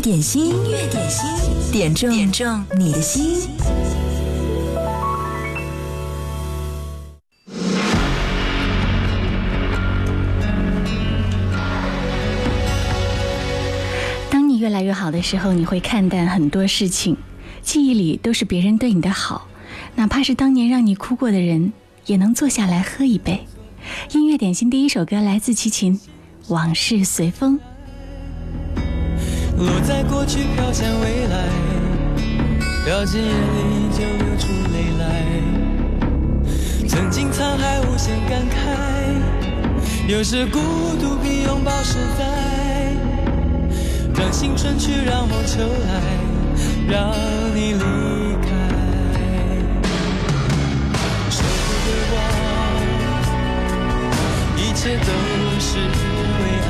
点心，音乐点心，点中点中你的心。当你越来越好的时候，你会看淡很多事情，记忆里都是别人对你的好，哪怕是当年让你哭过的人，也能坐下来喝一杯。音乐点心第一首歌来自齐秦，《往事随风》。落在过去，飘向未来，掉进眼里就流出泪来。曾经沧海无限感慨，有时孤独比拥抱实在。让青春去，让梦秋来，让你离开。舍不得忘，一切都是为爱，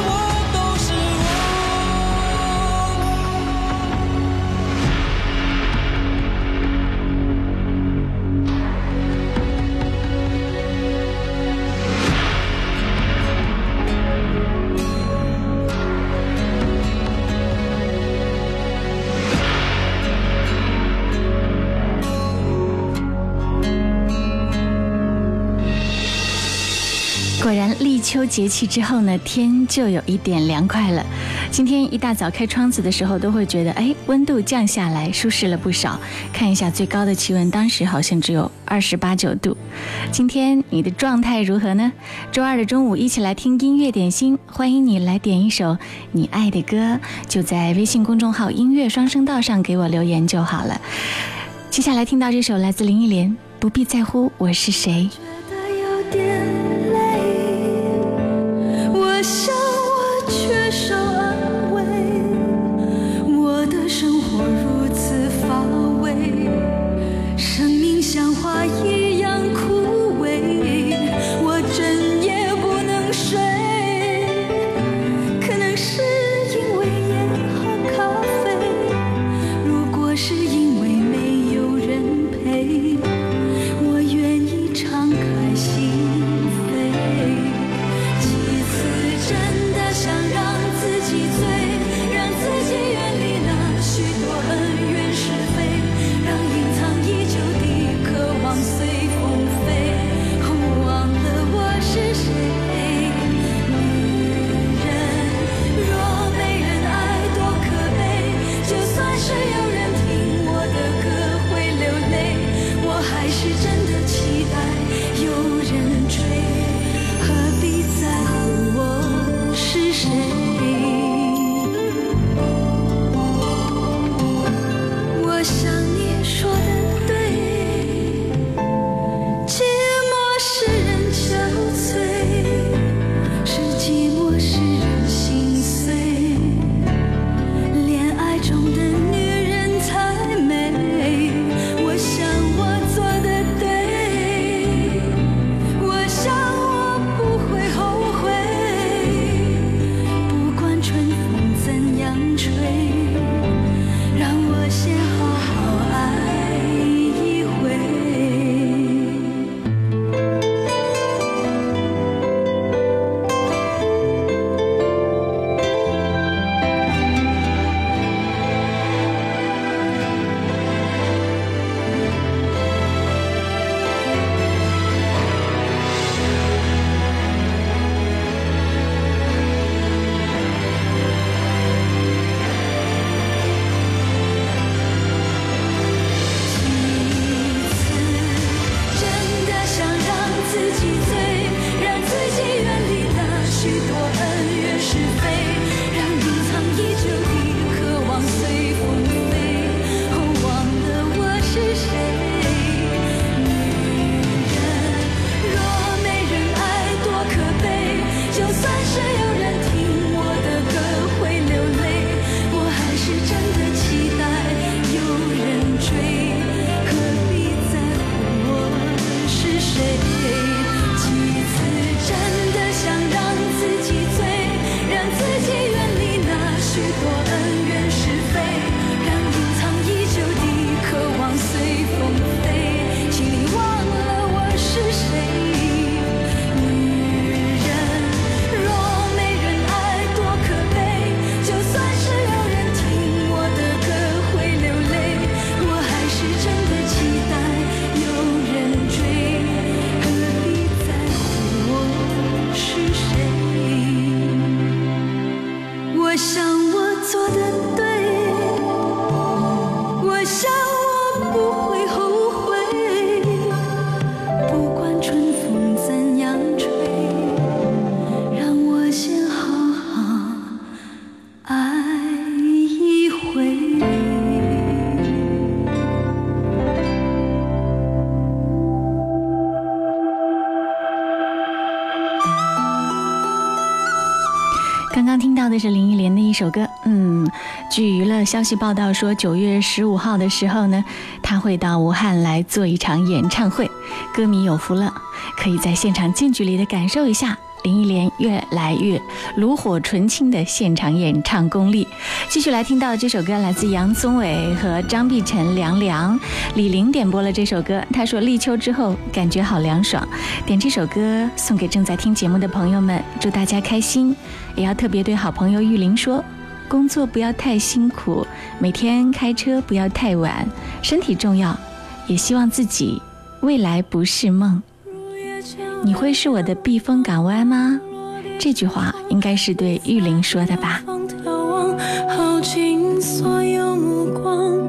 秋节气之后呢，天就有一点凉快了。今天一大早开窗子的时候，都会觉得哎，温度降下来，舒适了不少。看一下最高的气温，当时好像只有二十八九度。今天你的状态如何呢？周二的中午，一起来听音乐点心，欢迎你来点一首你爱的歌，就在微信公众号“音乐双声道”上给我留言就好了。接下来听到这首来自林忆莲，《不必在乎我是谁》。我想首歌，嗯，据娱乐消息报道说，九月十五号的时候呢，他会到武汉来做一场演唱会，歌迷有福了，可以在现场近距离的感受一下林忆莲越来越炉火纯青的现场演唱功力。继续来听到的这首歌来自杨宗纬和张碧晨，《凉凉》。李玲点播了这首歌，她说立秋之后感觉好凉爽，点这首歌送给正在听节目的朋友们，祝大家开心。也要特别对好朋友玉玲说，工作不要太辛苦，每天开车不要太晚，身体重要，也希望自己未来不是梦。你会是我的避风港湾吗？这句话应该是对玉玲说的吧。尽所有目光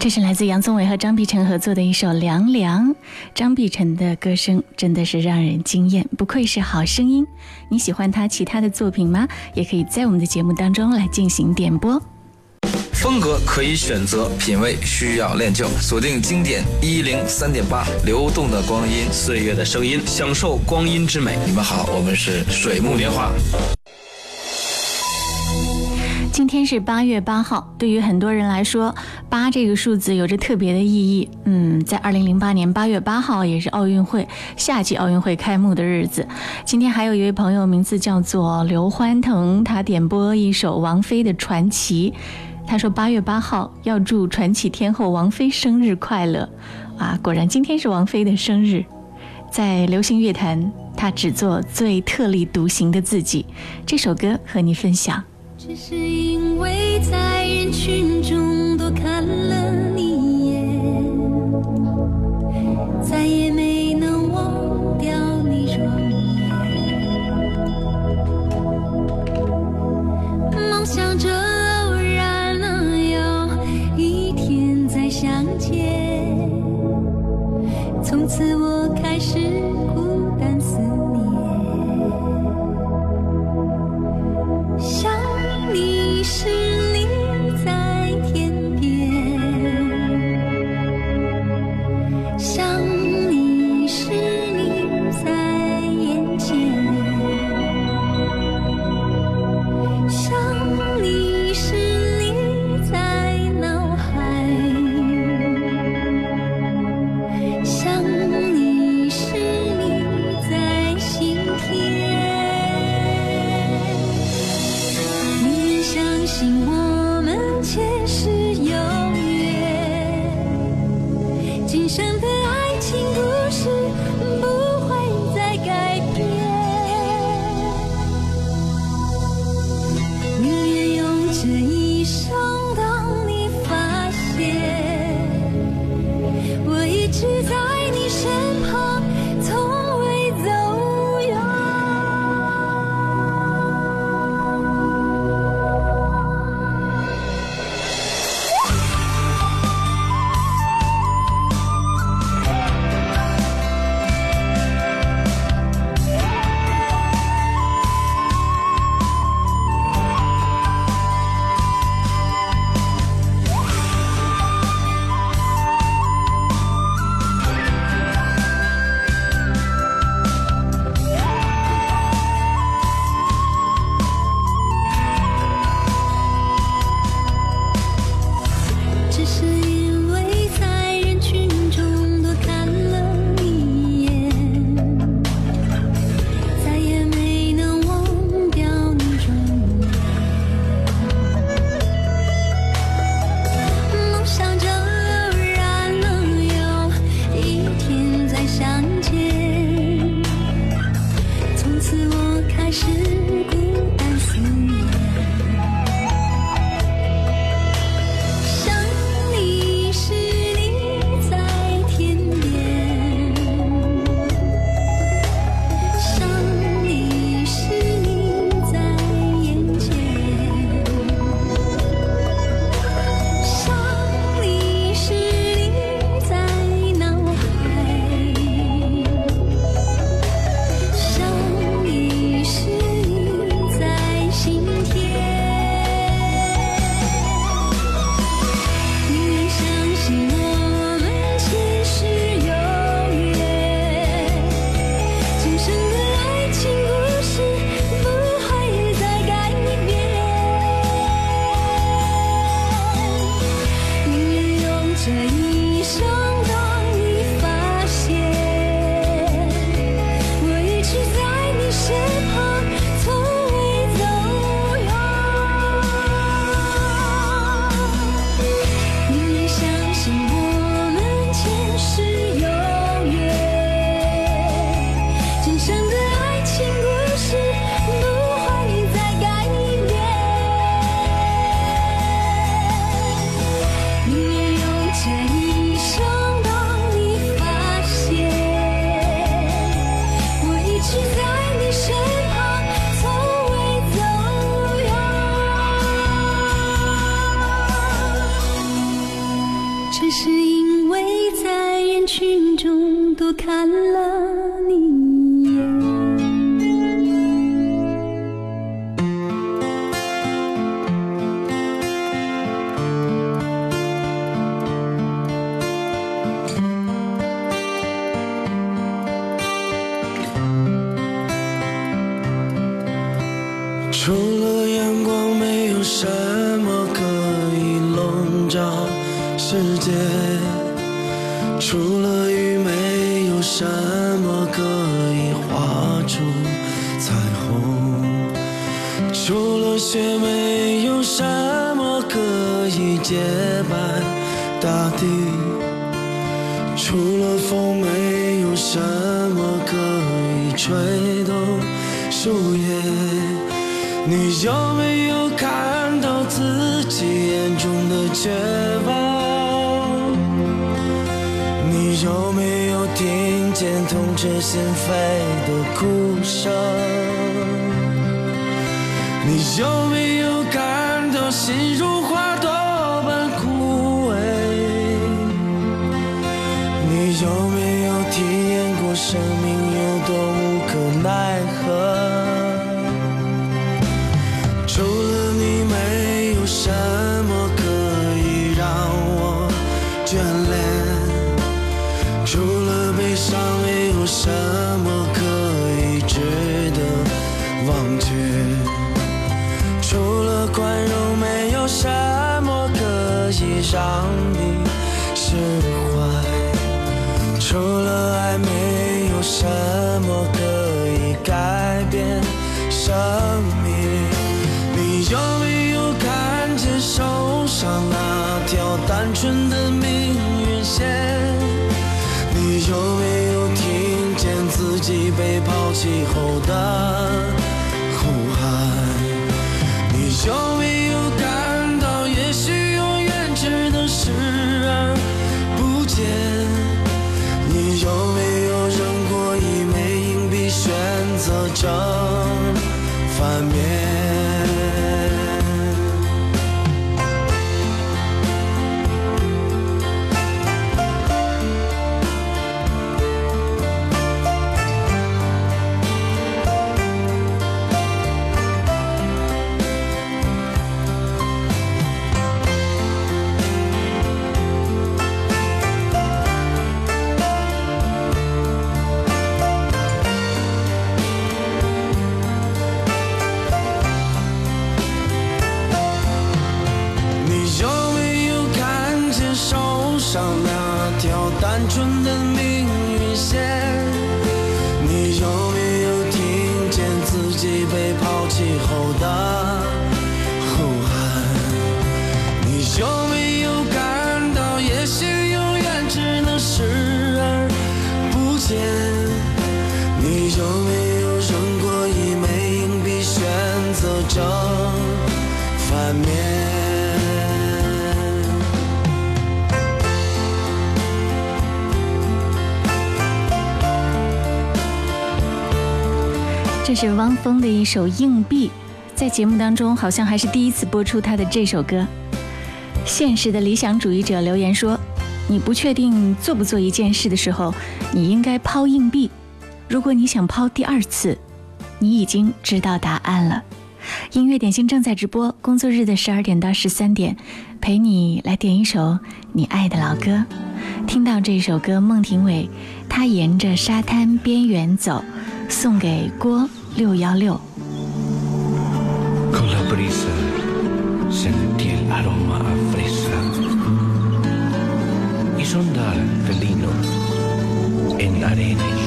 这是来自杨宗纬和张碧晨合作的一首《凉凉》。张碧晨的歌声真的是让人惊艳，不愧是好声音。你喜欢他其他的作品吗？也可以在我们的节目当中来进行点播。风格可以选择，品味需要练就。锁定经典一零三点八，流动的光阴，岁月的声音，享受光阴之美。你们好，我们是水木年华。今天是八月八号对于很多人来说八这个数字有着特别的意义。嗯在二零零八年八月八号也是奥运会夏季奥运会开幕的日子。今天还有一位朋友名字叫做刘欢腾他点播一首王菲的传奇他说八月八号要祝传奇天后王菲生日快乐。啊果然今天是王菲的生日在流行乐坛他只做最特立独行的自己。这首歌和你分享。只是因为在人群中多看了如画风的一首硬币在节目当中好像还是第一次播出他的这首歌。现实的理想主义者留言说你不确定做不做一件事的时候你应该抛硬币。如果你想抛第二次你已经知道答案了。音乐点心正在直播工作日的十二点到十三点陪你来点一首你爱的老歌。听到这首歌孟庭苇他沿着沙滩边缘走送给郭六幺六。Con la brisa sentí el aroma a fresa y sondar felino en la arena.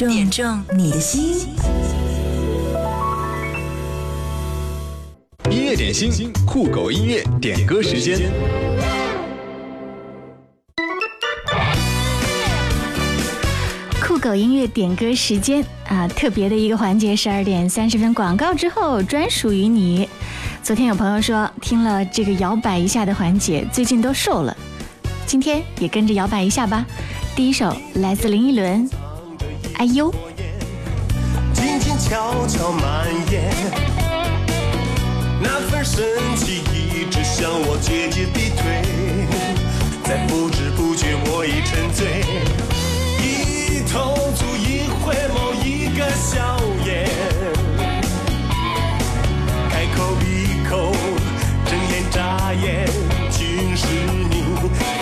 中点中你的心。音乐点心，酷狗音乐点歌时间。酷狗音乐点歌时间啊，特别的一个环节，十二点三十分广告之后专属于你。昨天有朋友说听了这个摇摆一下的环节，最近都瘦了，今天也跟着摇摆一下吧。第一首来自林忆莲，《哎呦》。静静悄悄蔓延，那份深情一直向我节节逼退，在不知不觉我已沉醉，一头足一回眸一个笑颜，开口闭口睁眼眨眼，竟是你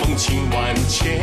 风情万千。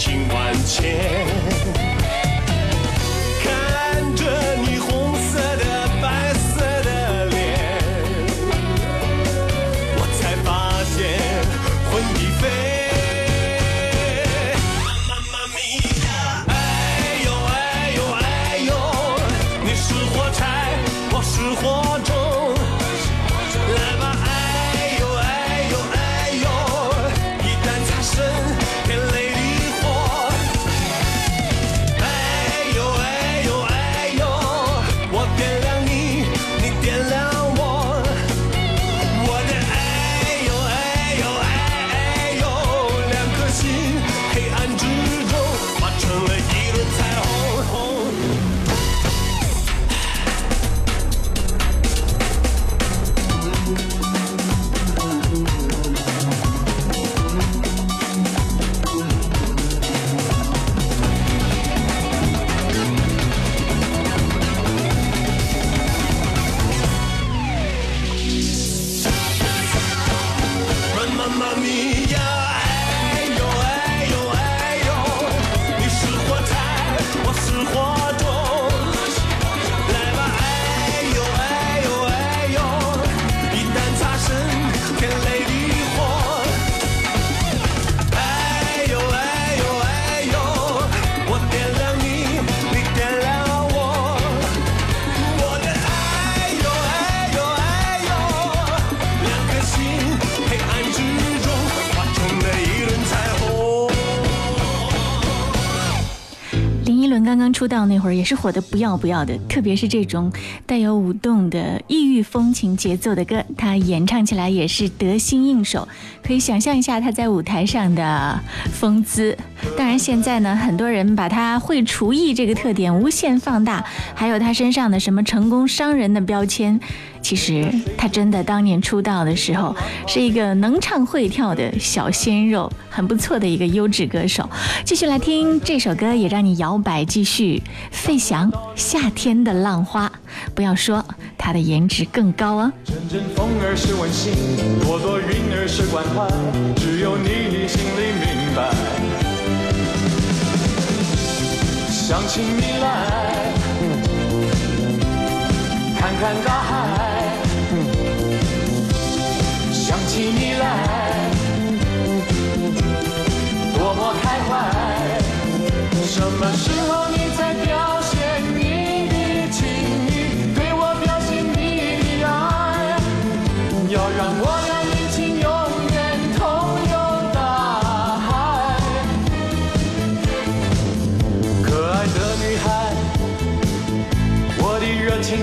情万千。刚出道那会儿也是火的不要不要的，特别是这种带有舞动的异域风情节奏的歌，他演唱起来也是得心应手。可以想象一下他在舞台上的风姿。当然，现在呢，很多人把他会厨艺这个特点无限放大，还有他身上的什么成功商人的标签。其实他真的当年出道的时候是一个能唱会跳的小鲜肉，很不错的一个优质歌手。继续来听这首歌，也让你摇摆继续。费翔《夏天的浪花》，不要说他的颜值更高啊。阵阵风儿是温馨，朵朵云儿是关怀，只有你心里明白。想起你来，看看大海。想起你来，多么开怀。什么时候你才表现你的情意，对我表现你的爱？要让我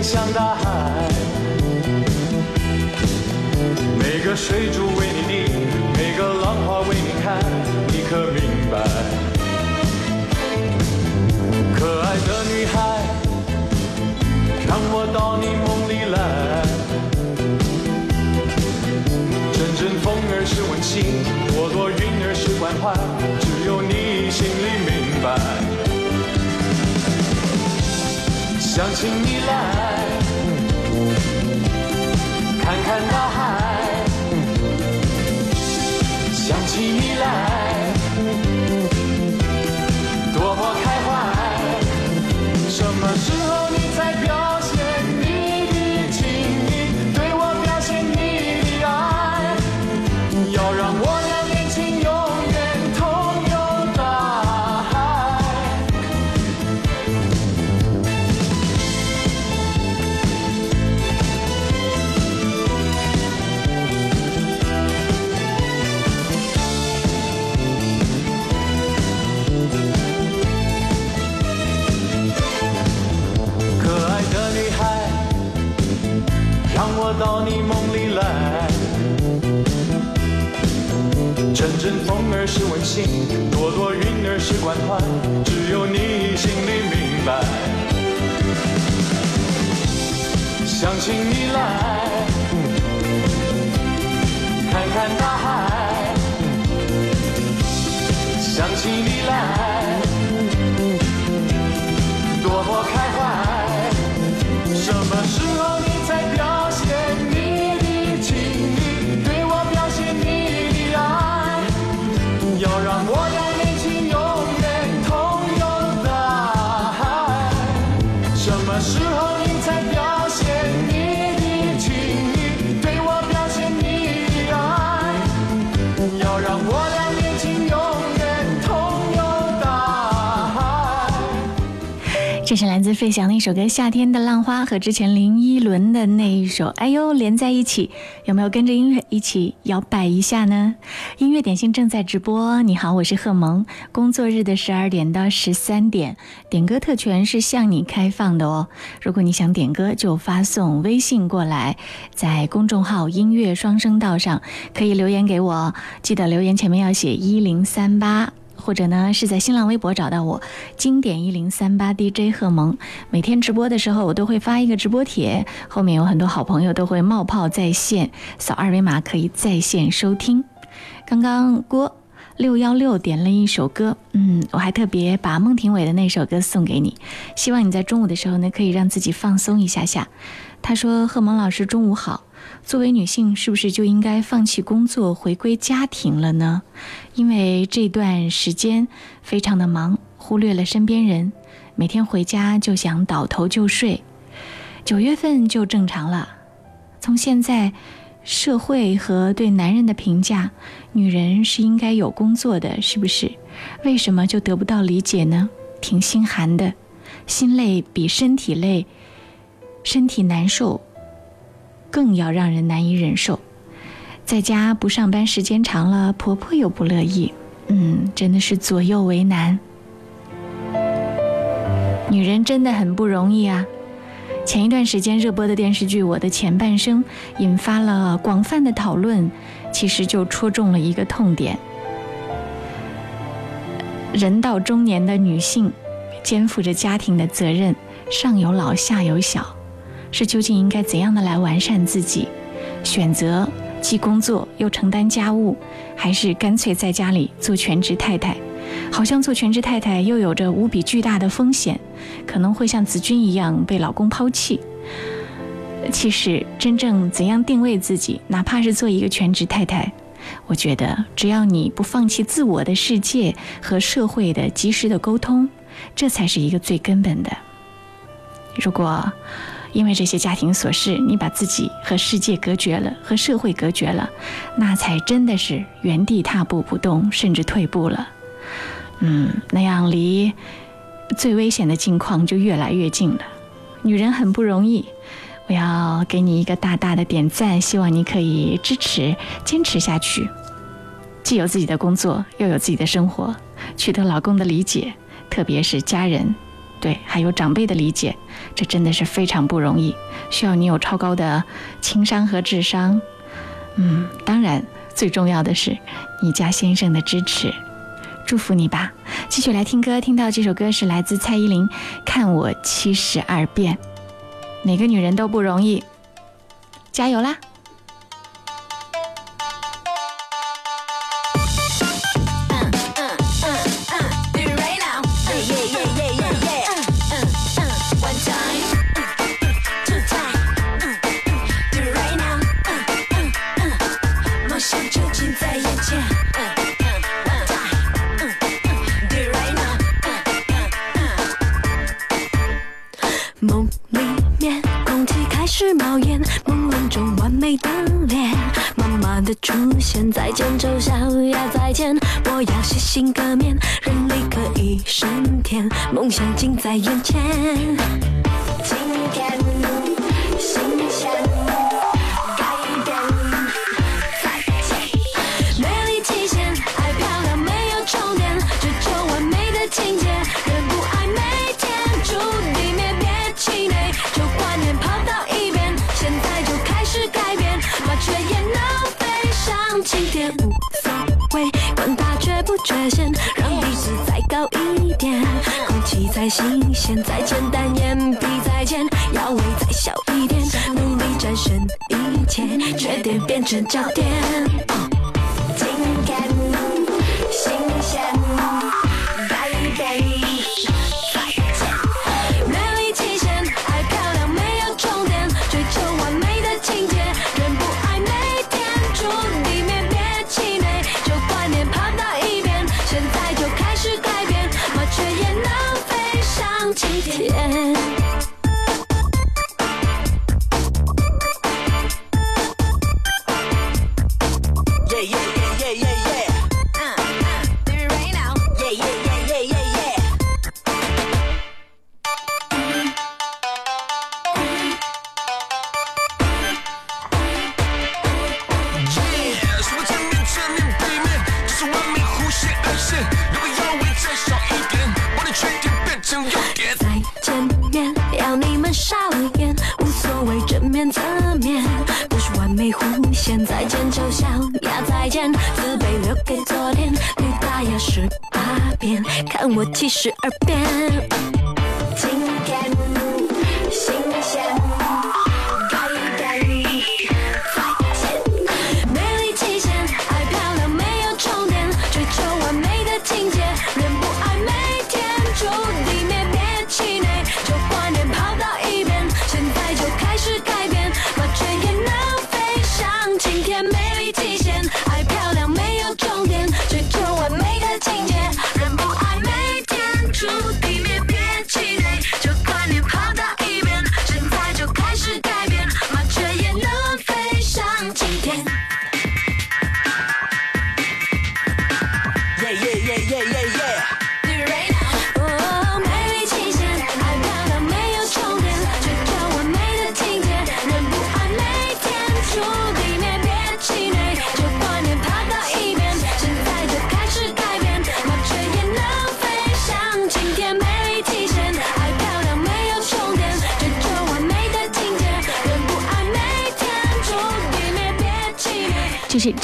热情像大海。每个水珠为你滴，每个浪花为你开，你可明白？可爱的女孩，让我到你梦里来。阵阵风儿是温馨，朵朵云儿是关怀，只有你心里明想起你来，看看大海。想起你来，是温馨，朵朵云儿是关怀，只有你心里明白。想起你来，看看大海。想起你自费翔的一首歌《夏天的浪花》，和之前林依轮的那一首《哎呦》连在一起，有没有跟着音乐一起摇摆一下呢？音乐点心正在直播，你好，我是贺萌。工作日的十二点到十三点，点歌特权是向你开放的哦。如果你想点歌，就发送微信过来，在公众号“音乐双声道”上可以留言给我，记得留言前面要写一零三八。或者呢，是在新浪微博找到我，经典一零三八 DJ 贺萌。每天直播的时候，我都会发一个直播帖，后面有很多好朋友都会冒泡在线，扫二维码可以在线收听。刚刚郭六幺六点了一首歌，嗯，我还特别把孟庭苇的那首歌送给你，希望你在中午的时候呢，可以让自己放松一下下。他说：“贺萌老师，中午好。作为女性，是不是就应该放弃工作，回归家庭了呢？因为这段时间非常的忙，忽略了身边人，每天回家就想倒头就睡。九月份就正常了。从现在社会和对男人的评价，女人是应该有工作的，是不是？为什么就得不到理解呢？挺心寒的，心累比身体累。”身体难受，更要让人难以忍受。在家不上班时间长了，婆婆又不乐意，嗯，真的是左右为难。女人真的很不容易啊。前一段时间热播的电视剧《我的前半生》引发了广泛的讨论，其实就戳中了一个痛点：人到中年的女性，肩负着家庭的责任，上有老下有小，是究竟应该怎样的来完善自己？选择既工作又承担家务，还是干脆在家里做全职太太？好像做全职太太又有着无比巨大的风险，可能会像子君一样被老公抛弃。其实，真正怎样定位自己，哪怕是做一个全职太太，我觉得只要你不放弃自我的世界和社会的及时的沟通，这才是一个最根本的。如果因为这些家庭琐事，你把自己和世界隔绝了，和社会隔绝了，那才真的是原地踏步不动，甚至退步了。嗯，那样离最危险的境况就越来越近了。女人很不容易，我要给你一个大大的点赞，希望你可以支持、坚持下去。既有自己的工作，又有自己的生活，取得老公的理解，特别是家人，对，还有长辈的理解，这真的是非常不容易，需要你有超高的情商和智商。嗯，当然，最重要的是你家先生的支持。祝福你吧！继续来听歌，听到这首歌是来自蔡依林，《看我七十二变》。每个女人都不容易，加油啦！心革面，人力可以升天，梦想近在眼前。新鲜，再简单，眼皮再尖，腰围再小一点，努力战胜一切，缺点变成焦点。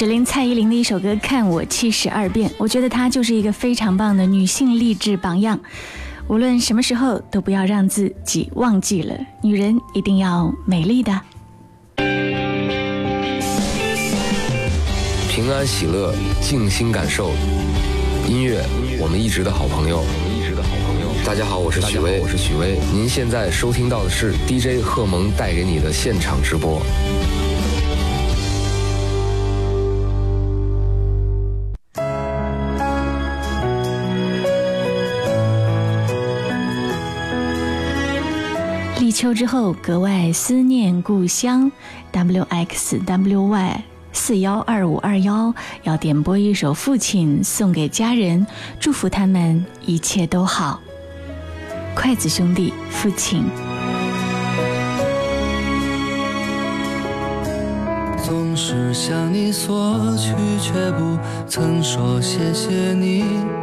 只林蔡依林的一首歌《看我七十二变》，我觉得她就是一个非常棒的女性励志榜样。无论什么时候，都不要让自己忘记了，女人一定要美丽的。平安喜乐，静心感受音乐，我们一直的好朋友。一直的好朋友。大家好，我是许巍，我是许巍。您现在收听到的是 DJ 贺蒙带给你的现场直播。秋之后，格外思念故乡。W X W Y 四幺二五二幺要点播一首《父亲》，送给家人，祝福他们一切都好。筷子兄弟，《父亲》。总是向你索取，却不曾说谢谢你。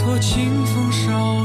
托清风捎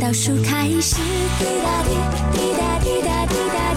倒数开始，滴答滴，滴答滴答滴答。